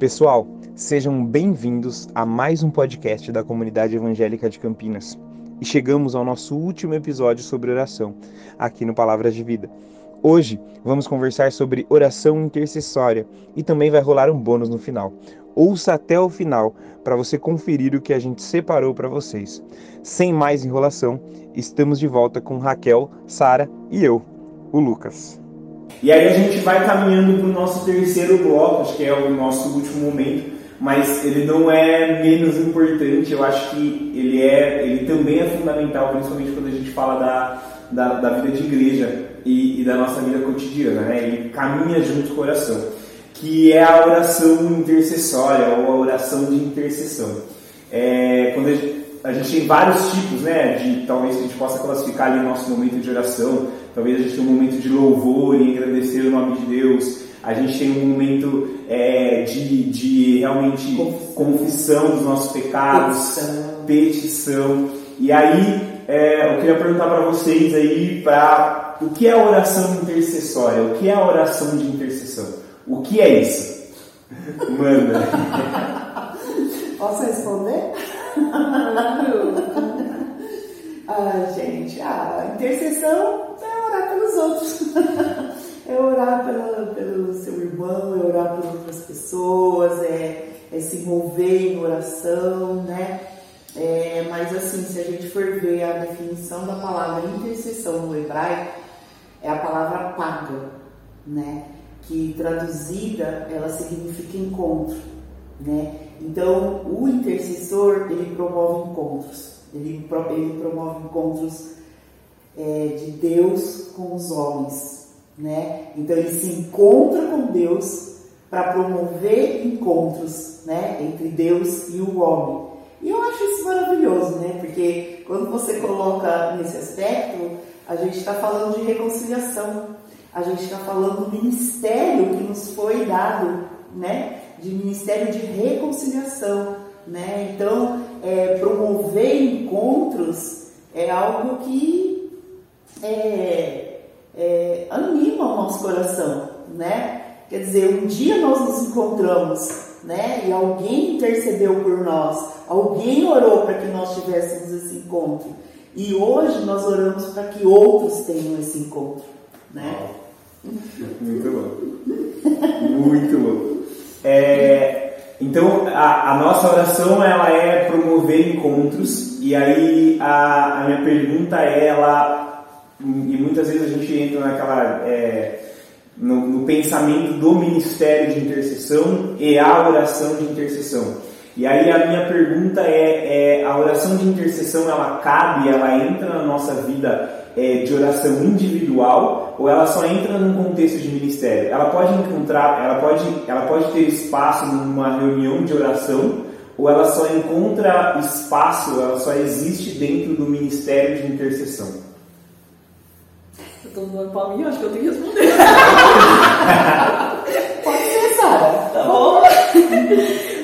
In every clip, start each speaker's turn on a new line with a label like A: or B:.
A: Pessoal, sejam bem-vindos a mais um podcast da comunidade evangélica de Campinas. E chegamos ao nosso último episódio sobre oração, aqui no Palavras de Vida. Hoje vamos conversar sobre oração intercessória e também vai rolar um bônus no final. Ouça até o final para você conferir o que a gente separou para vocês. Sem mais enrolação, estamos de volta com Raquel, Sara e eu, o Lucas.
B: E aí a gente vai caminhando para o nosso terceiro bloco, acho que é o nosso último momento, mas ele não é menos importante, eu acho que ele, é, ele também é fundamental, principalmente quando a gente fala da, da, da vida de igreja e, e, da nossa vida cotidiana, né? ele caminha junto com a oração, que é a oração intercessória ou a oração de intercessão. É, quando a gente, a gente tem vários tipos, né, de talvez a gente possa classificar ali o nosso momento de oração. Talvez a gente tenha um momento de louvor e engrandecer o nome de Deus. A gente tem um momento é, de, de realmente confissão. confissão dos nossos pecados, petição. petição. E aí é, eu queria perguntar para vocês aí para o que é a oração intercessória? O que é a oração de intercessão? O que é isso? Manda.
C: Posso responder? ah, gente, a intercessão é orar pelos outros. é orar pelo, pelo seu irmão, é orar por outras pessoas, é, é se envolver em oração, né? É, mas assim, se a gente for ver a definição da palavra intercessão no hebraico, é a palavra paga, né? Que traduzida ela significa encontro, né? Então, o intercessor, ele promove encontros. Ele, ele promove encontros é, de Deus com os homens, né? Então, ele se encontra com Deus para promover encontros, né? Entre Deus e o homem. E eu acho isso maravilhoso, né? Porque quando você coloca nesse aspecto, a gente está falando de reconciliação. A gente está falando do ministério que nos foi dado, né? De ministério de reconciliação, né? Então, é, promover encontros é algo que é, é, anima o nosso coração, né? Quer dizer, um dia nós nos encontramos, né? E alguém intercedeu por nós, alguém orou para que nós tivéssemos esse encontro. E hoje nós oramos para que outros tenham esse encontro, né?
B: Muito bom. Muito bom. É, então, a, a, nossa oração ela é promover encontros, e aí a, a, minha pergunta é, ela, e muitas vezes a gente entra naquela, é, no, no, pensamento do ministério de intercessão e a oração de intercessão. E aí a minha pergunta é, é a oração de intercessão ela cabe, ela entra na nossa vida é, de oração individual ou ela só entra num contexto de ministério? Ela pode encontrar, ela pode, ela pode ter espaço numa reunião de oração ou ela só encontra espaço, ela só existe dentro do ministério de intercessão?
D: Eu tô dando palminha, acho que eu tenho que responder.
C: pode ser, Sara.
D: Tá bom?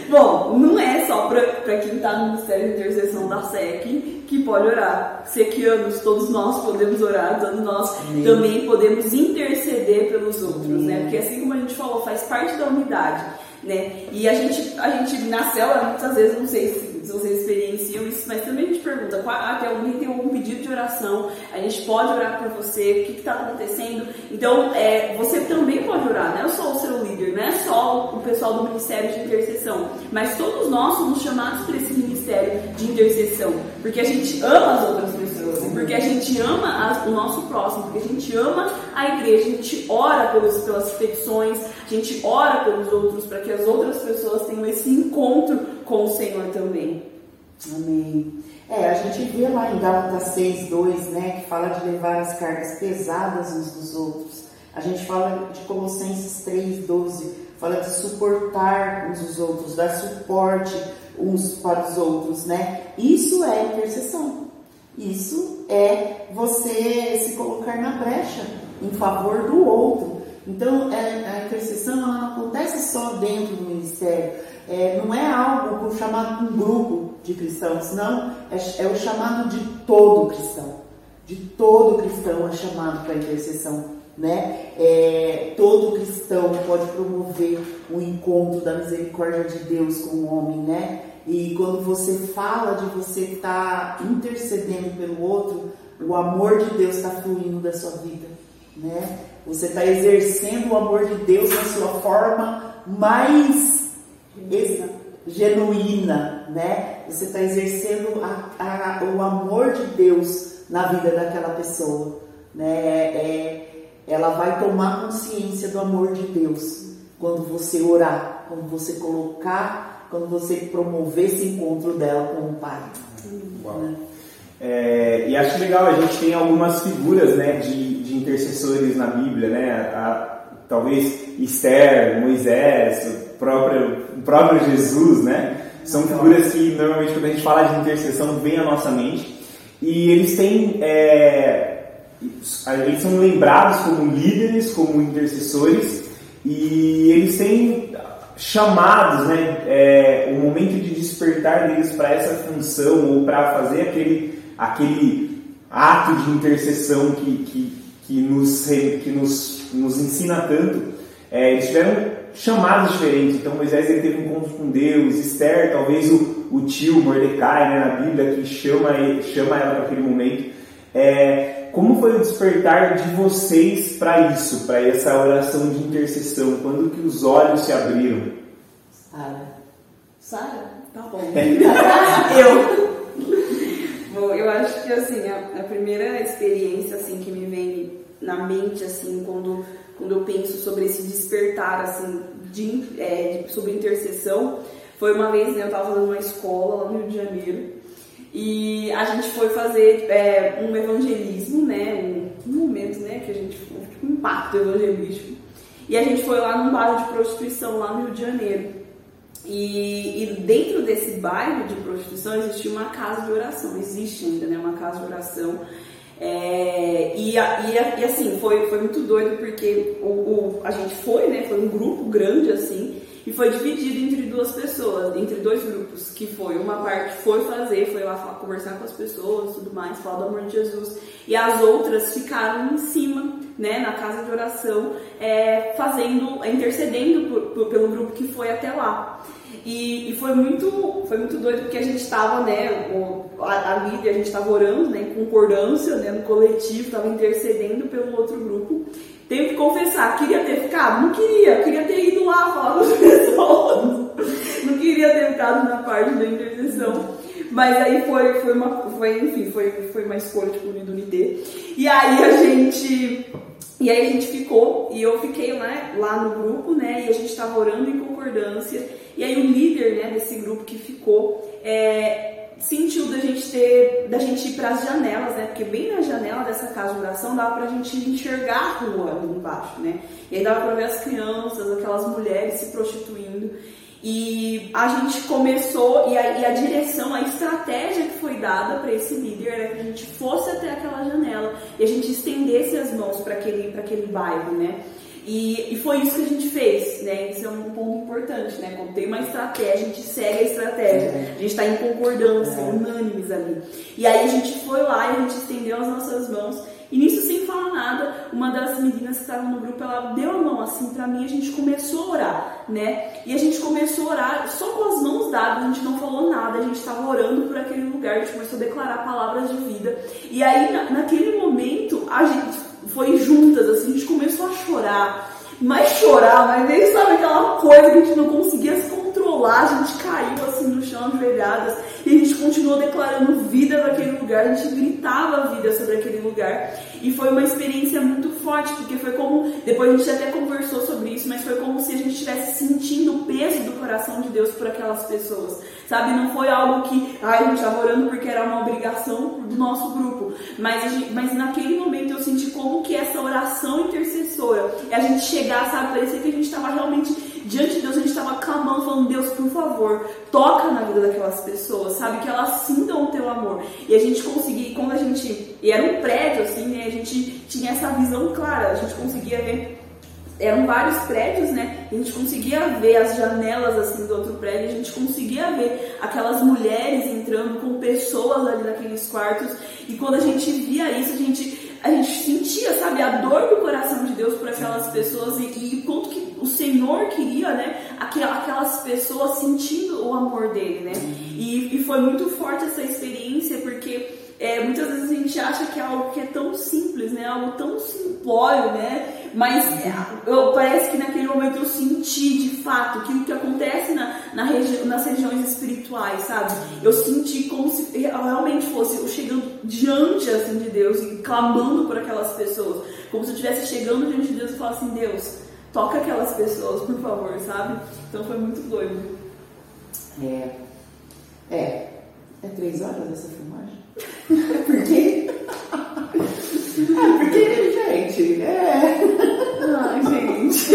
D: Bom, não é só para quem está no Ministério de Intercessão da SEC que pode orar. Sequianos, todos nós podemos orar, todos nós Amém. também podemos interceder pelos outros, né? Amém. né? Porque assim como a gente falou, faz parte da unidade, né? E a gente, a gente na célula, muitas vezes, não sei se se vocês experienciam isso, mas também a gente pergunta, ah, tem alguém tem algum pedido de oração, a gente pode orar por você, o que está acontecendo? Então, é, você também pode orar, não é só o seu líder, não é só o pessoal do Ministério de Intercessão, mas todos nós somos chamados para esse Ministério de Intercessão, porque a gente ama as outras porque a gente ama o nosso próximo, porque a gente ama a igreja, a gente ora pelos, pelas petições, a gente ora pelos outros, para que as outras pessoas tenham esse encontro com o Senhor também.
C: Amém. É, a gente vê lá em Gálatas 6, 2, né, que fala de levar as cargas pesadas uns dos outros. A gente fala de Colossenses 3, 12, fala de suportar uns os outros, dar suporte uns para os outros, né? Isso é intercessão. Isso é você se colocar na brecha em favor do outro. Então, é, a intercessão ela não acontece só dentro do ministério é, não é algo chamado um grupo de cristãos, não, é, é, o chamado de todo cristão. De todo cristão é chamado para a intercessão. né? É, todo cristão pode promover o encontro da misericórdia de Deus com o homem, né? E quando você fala de você estar tá intercedendo pelo outro, o amor de Deus está fluindo da sua vida, né? Você está exercendo o amor de Deus na sua forma mais genuína, né? Você está exercendo a, a, o amor de Deus na vida daquela pessoa, né? É, ela vai tomar consciência do amor de Deus quando você orar, quando você colocar, quando você promover esse encontro dela com o Pai. Né?
B: É, e acho legal, a gente tem algumas figuras né, de, de intercessores na Bíblia, né? A, talvez Esther, Moisés, o próprio, o próprio Jesus, né? São figuras que normalmente quando a gente fala de intercessão vem à nossa mente. E eles têm. É, eles são lembrados como líderes, como intercessores, e eles têm chamados, né, é, o momento de despertar deles para essa função ou para fazer aquele, aquele ato de intercessão que, que, que, nos, que nos, nos ensina tanto. É, eles tiveram chamados diferentes. Então Moisés ele teve um encontro com Deus, Esther, talvez o, o tio Mordecai né, na Bíblia que chama, chama ela para aquele momento. É, como foi o despertar de vocês para isso, para essa oração de intercessão? Quando que os olhos se abriram?
C: Sara.
D: Sara? Tá bom. eu. Bom, eu acho que assim, a, a, primeira experiência assim que me vem na mente assim, quando, quando eu penso sobre esse despertar assim, de, é, de sobre intercessão, foi uma vez, né, eu estava fazendo uma escola lá no Rio de Janeiro e a gente foi fazer é, um evangelismo, né? Um, momento, né? Que a gente foi tipo, um impacto evangelístico. E a gente foi lá num bairro de prostituição lá no Rio de Janeiro. E, e, dentro desse bairro de prostituição existia uma casa de oração, existe ainda, né? Uma casa de oração. É, e, e, e, assim, foi, foi muito doido porque o, o, a gente foi, né? Foi um grupo grande assim e foi dividido entre duas pessoas, entre dois grupos, que foi uma parte foi fazer, foi lá conversar com as pessoas, tudo mais, falar do amor de Jesus, e as outras ficaram em cima, né, na casa de oração, é, fazendo, intercedendo por, por, pelo grupo que foi até lá. E, e, foi muito foi muito doido porque a gente estava, né, o, a, a a gente estava orando, né, concordância, né, no coletivo, estava intercedendo pelo outro grupo. Tenho que confessar, queria ter ficado? Não queria, queria ter ido lá falar com as pessoas. Não queria ter ficado na parte da intercessão. Mas aí foi, foi uma, foi, enfim, foi, foi uma escolha tipo do Unité. E aí a gente e aí a gente ficou, e eu fiquei lá, lá no grupo, né? E a gente estava orando em concordância. E aí o líder né, desse grupo que ficou é, sentiu da gente ter, da gente ir para as janelas, né? Porque bem na janela dessa casa de oração dava para a gente enxergar a rua ali embaixo, né? E aí dava para ver as crianças, aquelas mulheres se prostituindo. E a gente começou, e a, e a direção, a estratégia que foi dada para esse líder era que a gente fosse até aquela janela e a gente estendesse as mãos para aquele, aquele bairro, né? E, e, foi isso que a gente fez, né? Isso é um ponto importante, né? Quando tem uma estratégia, a gente segue a estratégia. A gente está em concordância, é. unânimes ali. E aí a gente foi lá e a gente estendeu as nossas mãos. E nisso, sem falar nada, uma das meninas que estavam no grupo, ela deu a mão assim para mim e a gente começou a orar, né? E a gente começou a orar só com as mãos dadas, a gente não falou nada, a gente estava orando por aquele lugar, a gente começou a declarar palavras de vida. E aí, na, naquele momento, a gente foi juntas, assim, a gente começou a chorar. Mas chorar, mas nem sabe aquela coisa que a gente não conseguia se controlar, a gente caiu assim no chão, ajoelhadas, e a gente continuou declarando vida naquele lugar, a gente gritava vida sobre aquele lugar. E foi uma experiência muito forte, porque foi como, depois a gente até conversou sobre isso, mas foi como se a gente estivesse sentindo o peso do coração de Deus por aquelas pessoas. Sabe, não foi algo que ai, a gente estava orando porque era uma obrigação do nosso grupo, mas, gente, mas naquele momento eu senti como que essa oração intercessora, a gente chegar, sabe, parecia que a gente estava realmente diante de Deus, a gente estava clamando, falando, Deus, por favor, toca na vida daquelas pessoas, sabe, que elas sintam o teu amor. E a gente conseguia, quando a gente, e era um prédio assim, né, a gente tinha essa visão clara, a gente conseguia ver eram vários prédios, né? A gente conseguia ver as janelas assim do outro prédio, a gente conseguia ver aquelas mulheres entrando com pessoas ali naqueles quartos. E quando a gente via isso, a gente a gente sentia, sabe, a dor do coração de Deus por aquelas pessoas e, e quanto que o Senhor queria, né, aquelas pessoas sentindo o amor dele, né? E, e foi muito forte essa experiência porque é, muitas vezes a gente acha que é algo que é tão simples, né? Algo tão simplório, né? Mas é, eu, parece que naquele momento eu senti de fato aquilo que acontece na, na regi nas regiões espirituais, sabe? Eu senti como se realmente fosse eu chegando diante assim, de Deus e clamando por aquelas pessoas. Como se eu estivesse chegando diante de Deus e falasse assim, Deus, toca aquelas pessoas, por favor, sabe? Então foi muito doido.
C: É. É. É três horas essa filmagem? Por quê? Ah, porque, gente, é.
D: Ai, gente.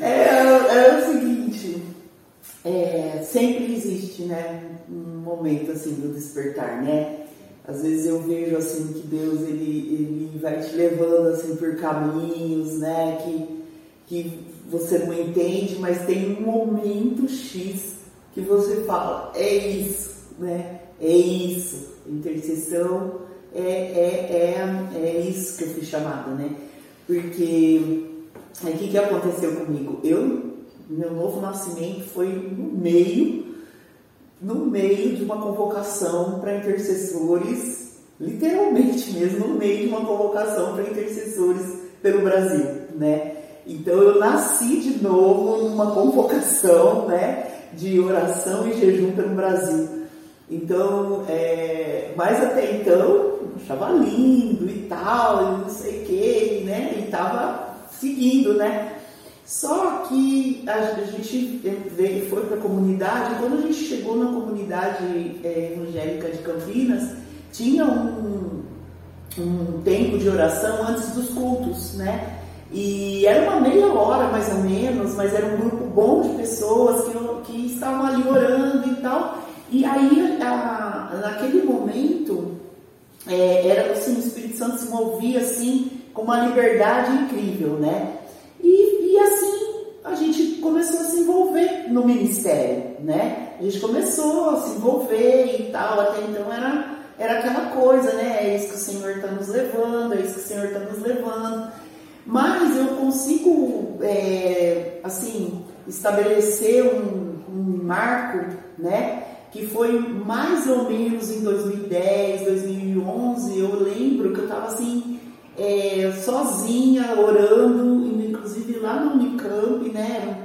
C: É, é o seguinte, é, sempre existe, né, um momento assim do despertar, né? Às vezes eu vejo assim que Deus ele, ele vai te levando assim por caminhos, né, que, que você não entende, mas tem um momento X que você fala, é isso, né? É isso. Intercessão é, é, é, é isso que eu fui chamada, né? Porque o que, que aconteceu comigo? Eu, meu novo nascimento foi no meio, no meio de uma convocação para intercessores, literalmente mesmo, no meio de uma convocação para intercessores pelo Brasil, né? Então eu nasci de novo numa convocação, né, de oração e jejum pelo Brasil. Então, é, mas até então, achava lindo e tal, e não sei o que, né? E estava seguindo, né? Só que a, gente veio, foi para a comunidade, quando a gente chegou na comunidade é, evangélica de Campinas, tinha um, um tempo de oração antes dos cultos, né? E era uma meia hora mais ou menos, mas era um grupo bom de pessoas que, que estavam ali orando e tal. E aí, a, naquele momento, é, era assim, o Espírito Santo se movia assim, com uma liberdade incrível, né? E, e assim, a gente começou a se envolver no ministério, né? A gente começou a se envolver e tal, até então era, era aquela coisa, né? É isso que o Senhor está nos levando, é isso que o Senhor está nos levando. Mas eu consigo, é, assim, estabelecer um, um marco, né? que foi mais ou menos em 2010, 2011, eu lembro que eu estava assim, é, sozinha, orando, inclusive lá no Unicamp, né?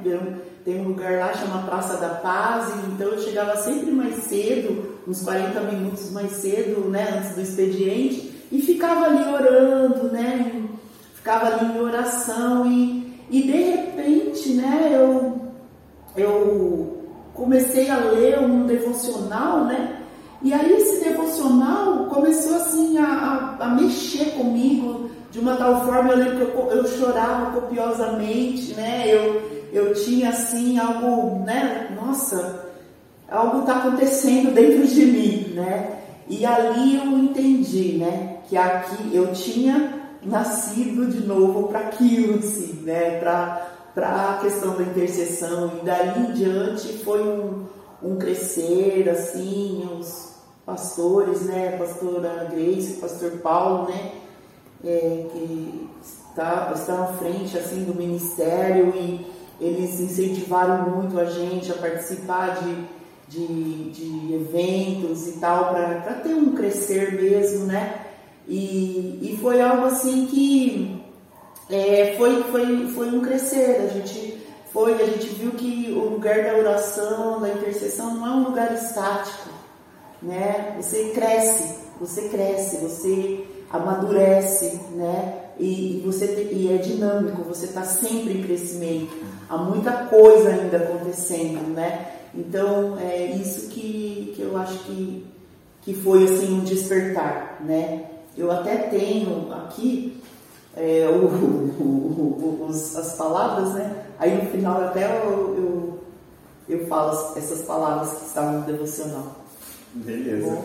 C: Tem um lugar lá chama Praça da Paz, então eu chegava sempre mais cedo, uns 40 minutos mais cedo, né, antes do expediente, e ficava ali orando, né? Ficava ali em oração e, e de repente, né, eu, eu comecei a ler um devocional, né? E aí esse devocional começou assim a, a, a mexer comigo de uma tal forma, eu lembro que eu, eu chorava copiosamente, né? Eu, eu tinha assim algo, né? Nossa, algo está acontecendo dentro de mim, né? E ali eu entendi, né? Que aqui eu tinha nascido de novo para aquilo, assim, né? Para a questão da intercessão e dali em diante foi um, um crescer assim os pastores né pastora Grace pastor Paulo né é, que está, está à frente assim do ministério e eles incentivaram muito a gente a participar de, de, de eventos e tal para ter um crescer mesmo né e, e foi algo assim que é, foi, foi, foi um crescer. A gente foi, a gente viu que o lugar da oração, da intercessão, não é um lugar estático, né? Você cresce, você cresce, você amadurece, né? E, você e é dinâmico, você está sempre em crescimento. Há muita coisa ainda acontecendo, né? Então é isso que, que eu acho que, que foi assim um despertar, né? Eu até tenho aqui é, o, o, o, os, as palavras, né? Aí no final até eu, eu, eu falo essas palavras que estavam no devocional.
B: Beleza.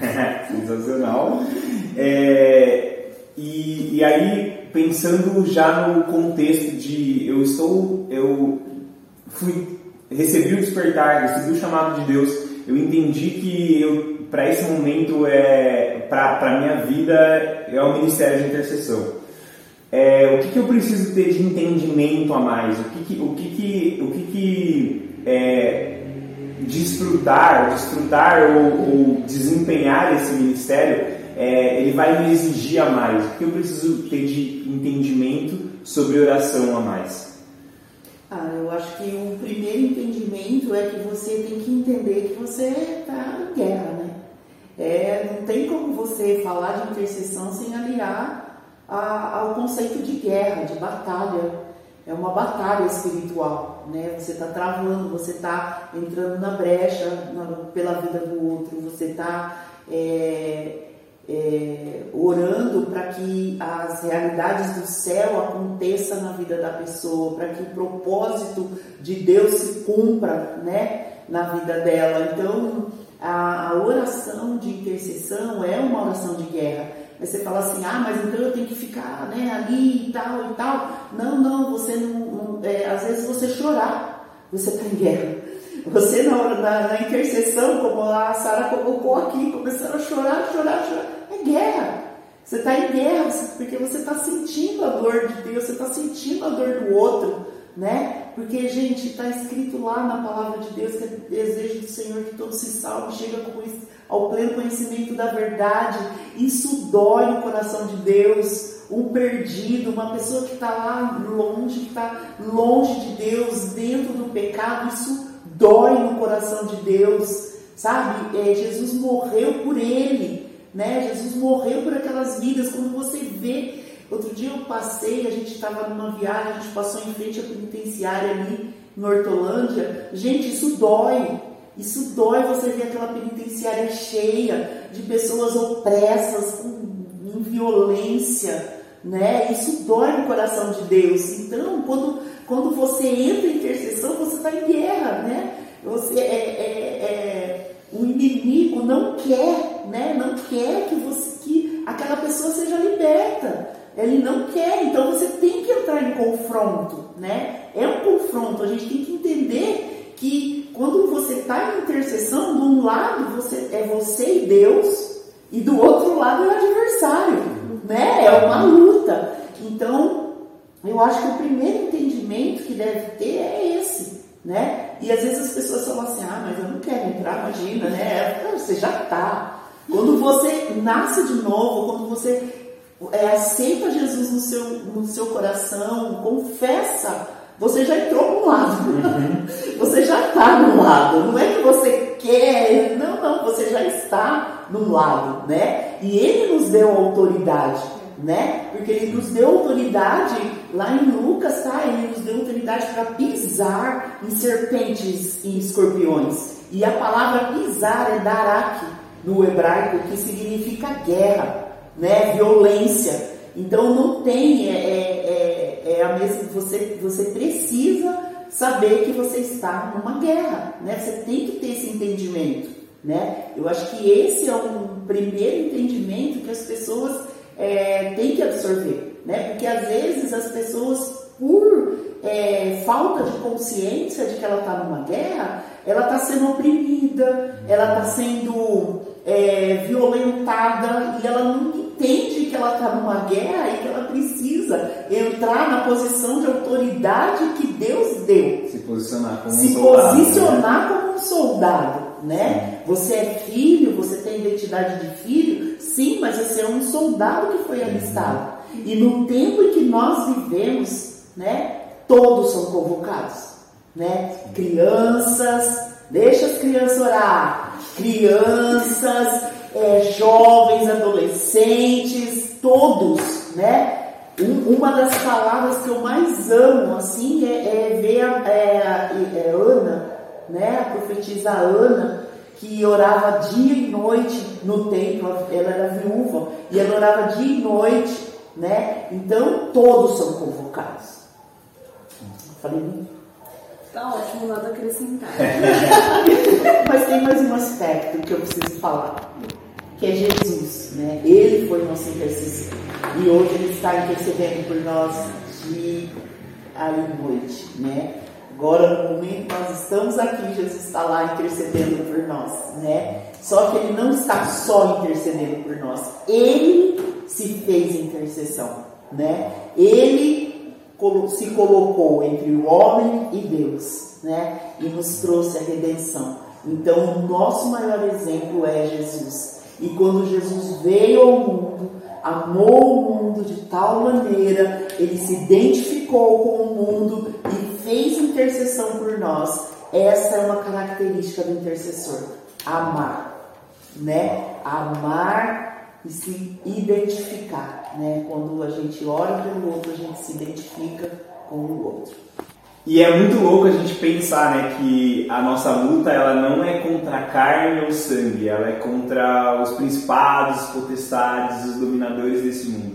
B: Sensacional. É, e, e aí, pensando já no contexto de eu estou, eu fui, recebi o despertar, recebi o chamado de Deus eu entendi que eu para esse momento é para minha vida é o ministério de intercessão. É, o que, que eu preciso ter de entendimento a mais? O que, que o que, que, o que, que é, desfrutar, desfrutar ou, ou, desempenhar esse ministério, é, ele vai me exigir a mais. O que eu preciso ter de entendimento sobre oração a mais?
C: Ah, eu acho que o primeiro entendimento é que você tem que entender que você está em guerra, né? É, não tem como você falar de intercessão sem aliar a, ao conceito de guerra, de batalha. É uma batalha espiritual, né? Você está travando, você está entrando na brecha na, pela vida do outro, você está é, é, orando para que as realidades do céu aconteçam na vida da pessoa, para que o propósito de Deus se cumpra, né? Na vida dela. Então, a, a oração de intercessão é uma oração de guerra. Mas você fala assim, ah, mas então eu tenho que ficar né, ali e tal e tal. Não, não, você não. não é, às vezes você chorar, você está em guerra. Você na, na, na intercessão, como a Sara colocou aqui, começando a chorar, chorar, chorar, é guerra. Você está em guerra porque você está sentindo a dor de Deus, você está sentindo a dor do outro né? Porque, gente, está escrito lá na palavra de Deus que é desejo do Senhor que todos se salvem, chega ao pleno conhecimento da verdade. Isso dói no coração de Deus. Um perdido, uma pessoa que está lá longe, que está longe de Deus, dentro do pecado, isso dói no coração de Deus, sabe? É, Jesus morreu por ele, né? Jesus morreu por aquelas vidas. Quando você vê Outro dia eu passei, a gente estava numa viagem, a gente passou em frente à penitenciária ali em Hortolândia. Gente, isso dói. Isso dói você ver aquela penitenciária cheia de pessoas opressas, com violência, né? Isso dói no coração de Deus. Então, quando, quando você entra em intercessão, você está em guerra, né? Você é, é, é, o inimigo não quer, né? Não quer que você que aquela pessoa seja liberta. Ele não quer, então você tem que entrar em confronto, né? É um confronto, a gente tem que entender que quando você está em intercessão, de um lado você, é você e Deus, e do outro lado é o adversário, né? É uma luta. Eu acho que o primeiro entendimento que deve ter é esse, né? E às vezes as pessoas falam assim, ah, mas eu não quero entrar, imagina, né? Você já está. Quando você nasce de novo, quando você é, aceita Jesus no seu, no seu coração, confessa, você já entrou no lado. Uhum. Você já está no lado. Não é que você quer, não, não, você já está no lado, né? E Ele nos deu autoridade, né? Porque Ele nos deu autoridade, lá em Lucas, tá? Ele nos deu autoridade para pisar em serpentes e escorpiões. E a palavra pisar é darak no hebraico, que significa guerra né? Violência. Então não tem, é, é, é, é a mesma. Você, você precisa saber que você está numa guerra, né? Você tem que ter esse entendimento, né? Eu acho que esse é um primeiro entendimento que as pessoas é, têm que absorver, né? Porque às vezes as pessoas, por é, falta de consciência de que ela está numa guerra, ela está sendo oprimida, ela está sendo é, violentada e ela não entende que ela está numa guerra e que ela precisa entrar na posição de autoridade que Deus deu.
B: Se posicionar como
C: Se
B: um soldado.
C: Se posicionar né? como um soldado, né? Você é filho, você tem identidade de filho, sim, mas você é um soldado que foi alistado. E no tempo em que nós vivemos, né? Todos são convocados, né? Crianças, deixa as crianças orar. Crianças, é, jovens, adolescentes, todos, né? Um, uma das palavras que eu mais amo, assim, é, é ver a, é, é Ana, né? A profetisa Ana, que orava dia e noite no templo, ela era viúva, e ela orava dia e noite, né? Então, todos são convocados. Falei muito.
D: Tá ótimo, nada a acrescentar.
C: Mas tem mais um aspecto que eu preciso falar que é Jesus, né? Ele foi nosso intercessor. E hoje ele está intercedendo por nós dia e noite, né? Agora, no momento nós estamos aqui, Jesus está lá intercedendo por nós, né? Só que ele não está só intercedendo por nós, ele se fez intercessão, né? Ele se colocou entre o homem e Deus, né? E nos trouxe a redenção. Então, o nosso maior exemplo é Jesus. E quando Jesus veio ao mundo, amou o mundo de tal maneira, ele se identificou com o mundo e fez intercessão por nós. Essa é uma característica do intercessor: amar, né? Amar e se identificar, né? Quando a gente ora pelo outro, a gente se identifica com o outro.
B: E é muito louco a gente pensar, né, que a nossa luta ela não é contra a carne ou sangue, ela é contra os principados, os potestades, os dominadores desse mundo.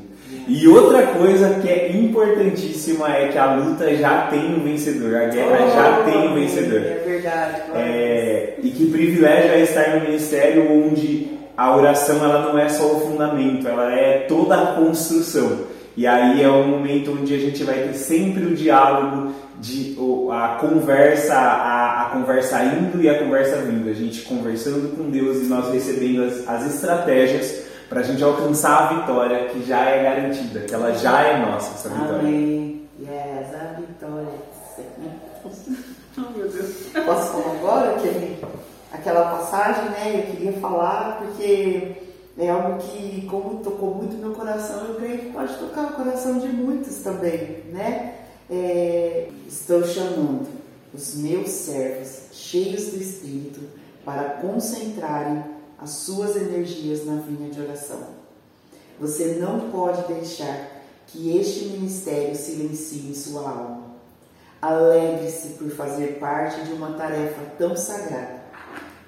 B: E outra coisa que é importantíssima é que a luta já tem um vencedor, a guerra oh, já tem um vencedor.
C: É verdade.
B: É, e que privilégio é estar no ministério onde a oração ela não é só o fundamento, ela é toda a construção. E aí é o momento onde a gente vai ter sempre o diálogo, de, a conversa, a, a conversa indo e a conversa vindo. A gente conversando com Deus e nós recebendo as, as estratégias para a gente alcançar a vitória que já é garantida, que ela já é nossa, essa vitória.
C: Amém. Yes, a vitória.
D: oh, meu Deus.
C: Posso falar agora aquele, aquela passagem, né? Eu queria falar porque é algo que, como tocou muito meu coração, eu creio que pode tocar o coração de muitos também, né? É, estou chamando os meus servos, cheios do Espírito, para concentrarem as suas energias na vinha de oração. Você não pode deixar que este ministério silencie sua alma. Alegre-se por fazer parte de uma tarefa tão sagrada.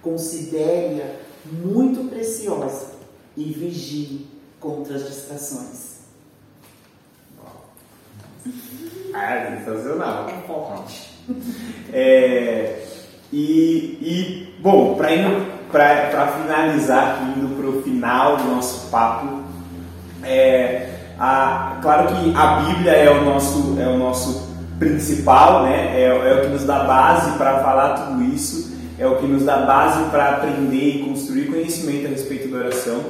C: Considere-a muito preciosa e vigie contra as distrações.
B: Ah, sensacional.
C: É forte.
B: É, e, e, bom, para finalizar, aqui, indo para o final do nosso papo, é, a, claro que a Bíblia é o nosso, é o nosso principal, né? é, é o que nos dá base para falar tudo isso, é o que nos dá base para aprender e construir conhecimento a respeito da oração.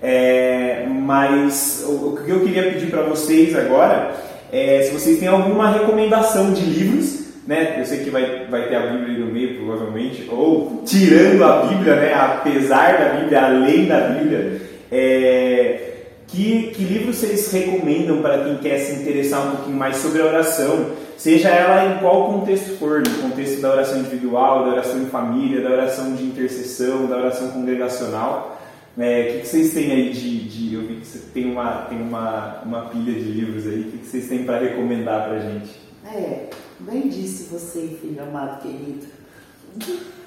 B: É, mas o, o que eu queria pedir para vocês agora é se vocês têm alguma recomendação de livros, né? Eu sei que vai, vai ter a Bíblia aí no meio, provavelmente, ou tirando a Bíblia, né? Apesar da Bíblia, além da Bíblia, é, que, que livros vocês recomendam para quem quer se interessar um pouquinho mais sobre a oração? Seja ela em qual contexto for, no contexto da oração individual, da oração em família, da oração de intercessão, da oração congregacional. É, o que, que, vocês têm aí de, de, Eu vi que você tem uma, tem uma, uma pilha de livros aí. O que, que vocês têm para recomendar para a gente?
C: É, bem disse você, filho amado querido.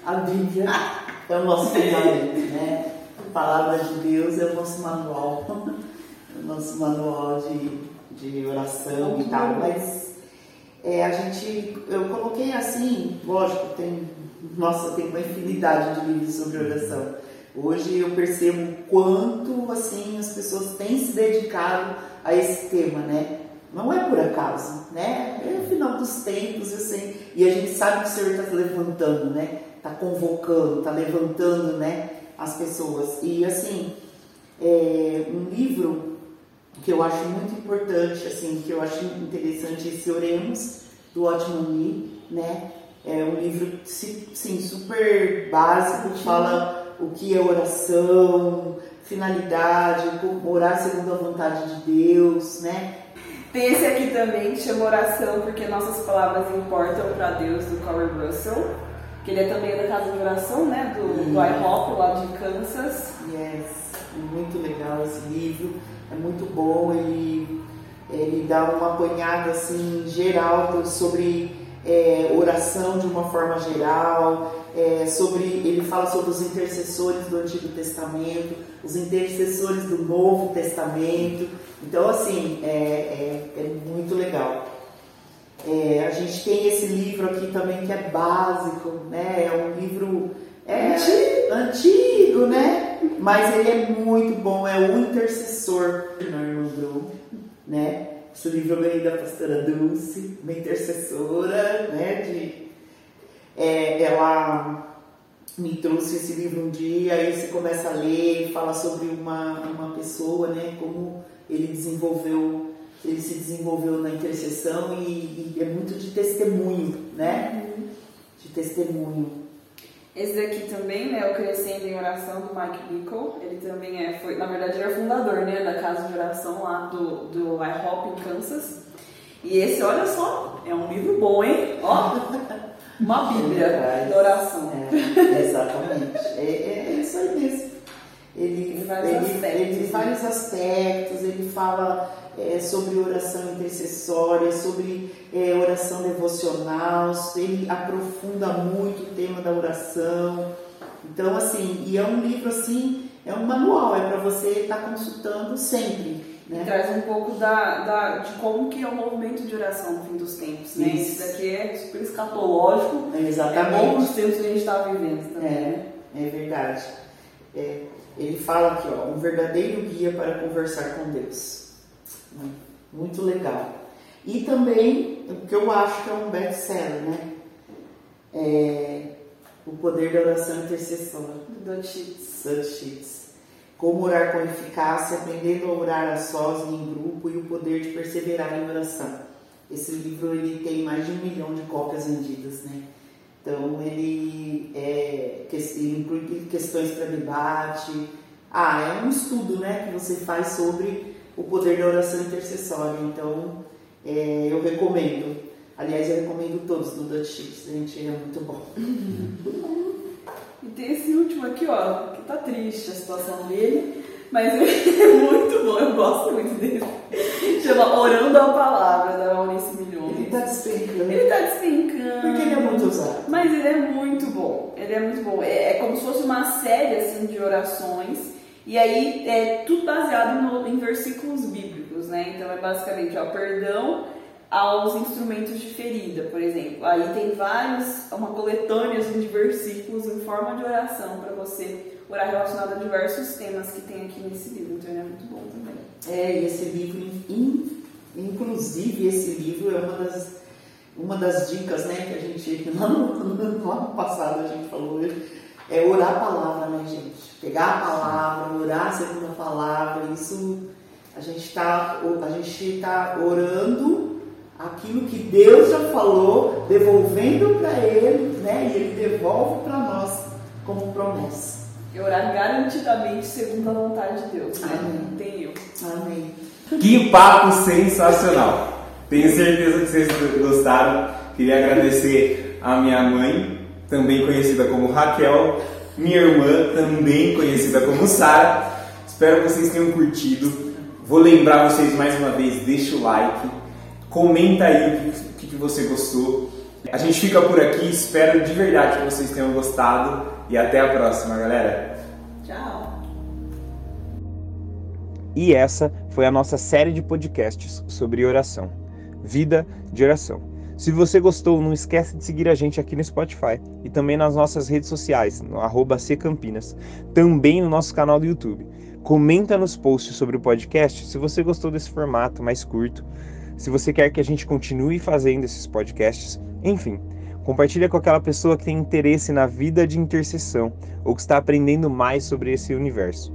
C: A Bíblia é o nosso fundamento, né? A palavra de Deus é o nosso manual, o nosso manual de, de oração e tal, mas é, a gente, eu coloquei assim, lógico, tem, nossa, tem uma infinidade de livros sobre oração Hoje eu percebo quanto assim as pessoas têm se dedicado a esse tema, né? Não é por acaso, né? É o final dos tempos, sei. E a gente sabe que o Senhor está levantando, né? Está convocando, está levantando, né? As pessoas. E assim, é um livro que eu acho muito importante, assim, que eu acho interessante esse Oremos, do Otman Lee, né? É um livro, sim, super básico, que fala o que é oração, finalidade, orar segundo a vontade de Deus, né?
D: Tem esse aqui também que chama Oração porque Nossas Palavras Importam para Deus, do Corey Russell, que ele é também da casa de oração, né? Do, do IHOP lá de Kansas.
C: Yes, muito legal esse livro, é muito bom, ele, ele dá uma apanhada assim geral sobre é, oração de uma forma geral, é, sobre, ele fala sobre os intercessores do Antigo Testamento, os intercessores do Novo Testamento. Então, assim, é, é, é muito legal. É, a gente tem esse livro aqui também que é básico, né? É um livro é, antigo. antigo, né? Mas ele é muito bom, é o intercessor de irmão né? Esse livro eu ganhei da pastora Dulce, uma intercessora, né? De, é, ela me trouxe esse livro um dia, aí você começa a ler, fala sobre uma, uma pessoa, né? Como ele desenvolveu, ele se desenvolveu na intercessão e, e é muito de testemunho, né? Uhum. De testemunho.
D: Esse daqui também, né, o Crescendo em Oração, do Mike Bickle, ele também é, foi, na verdade, ele é fundador, né, da casa de oração lá do, do IHOP em Kansas. E esse, olha só, é um livro bom, hein? Ó, uma bíblia é da oração.
C: É, exatamente, é, é, é, isso aí mesmo. Ele, ele, ele, ele vários aspectos, ele fala é, sobre oração intercessória, sobre é, oração devocional, ele aprofunda muito o tema da oração. Então, assim, e é um livro assim, é um manual, é para você estar tá consultando sempre. Né?
D: E traz um pouco da, da, de como que é o movimento de oração no fim dos tempos. Né? Isso. Isso daqui é super escatológico.
C: É exatamente.
D: É bom nos tempos que a gente está vivendo também. É,
C: né? é verdade. É, ele fala aqui, ó, um verdadeiro guia para conversar com Deus. Muito legal. E também, o que eu acho que é um best-seller, né? É O Poder da Oração Intercessora.
D: Do. Sheets.
C: Como orar com eficácia, aprendendo a orar a sós e em grupo e o poder de perseverar em oração. Esse livro ele tem mais de um milhão de cópias vendidas, né? Então ele, é, inclui questões para debate. Ah, é um estudo, né, que você faz sobre o poder da oração intercessória. Então, é, eu recomendo. Aliás, eu recomendo todos do Dutch Chips, gente, é muito bom.
D: E tem esse último aqui, ó, que tá triste a situação dele, mas é muito bom, eu gosto muito dele. Chama Orando a Palavra, da Maurice Milhões.
C: Ele tá despencando.
D: Ele tá despencando.
C: Porque ele é muito usado.
D: Mas ele é muito bom, ele é muito bom. É, é como se fosse uma série, assim, de orações e aí é tudo baseado no, em versículos bíblicos, né? Então é basicamente o perdão aos instrumentos de ferida, por exemplo. Aí tem vários, uma coletânea assim, de versículos em forma de oração para você orar relacionado a diversos temas que tem aqui nesse livro. Então ele é muito bom também.
C: É, e esse livro, inclusive esse livro é uma das, uma das dicas, né, que a gente, lá no, no ano passado a gente falou, é orar a palavra, né, gente? Pegar a palavra, orar segundo a palavra, isso a gente está tá orando aquilo que Deus já falou, devolvendo para Ele, né? E Ele devolve para nós como promessa.
D: E orar garantidamente segundo a vontade de Deus. Né?
C: Amém.
D: Não tem eu.
C: Amém.
B: Que papo sensacional! Tenho certeza que vocês gostaram. Queria agradecer a minha mãe, também conhecida como Raquel, minha irmã, também conhecida como Sara. Espero que vocês tenham curtido. Vou lembrar vocês mais uma vez, deixa o like, comenta aí o que, que você gostou. A gente fica por aqui, espero de verdade que vocês tenham gostado e até a próxima, galera.
D: Tchau.
A: E essa foi a nossa série de podcasts sobre oração. Vida de oração. Se você gostou, não esquece de seguir a gente aqui no Spotify e também nas nossas redes sociais, no arroba Campinas, também no nosso canal do YouTube. Comenta nos posts sobre o podcast se você gostou desse formato mais curto, se você quer que a gente continue fazendo esses podcasts, enfim. Compartilha com aquela pessoa que tem interesse na vida de intercessão ou que está aprendendo mais sobre esse universo.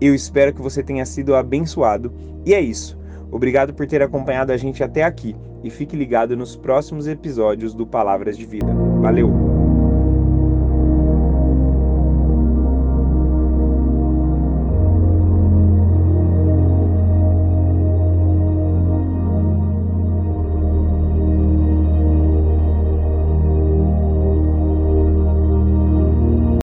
A: Eu espero que você tenha sido abençoado e é isso. Obrigado por ter acompanhado a gente até aqui e fique ligado nos próximos episódios do Palavras de Vida. Valeu!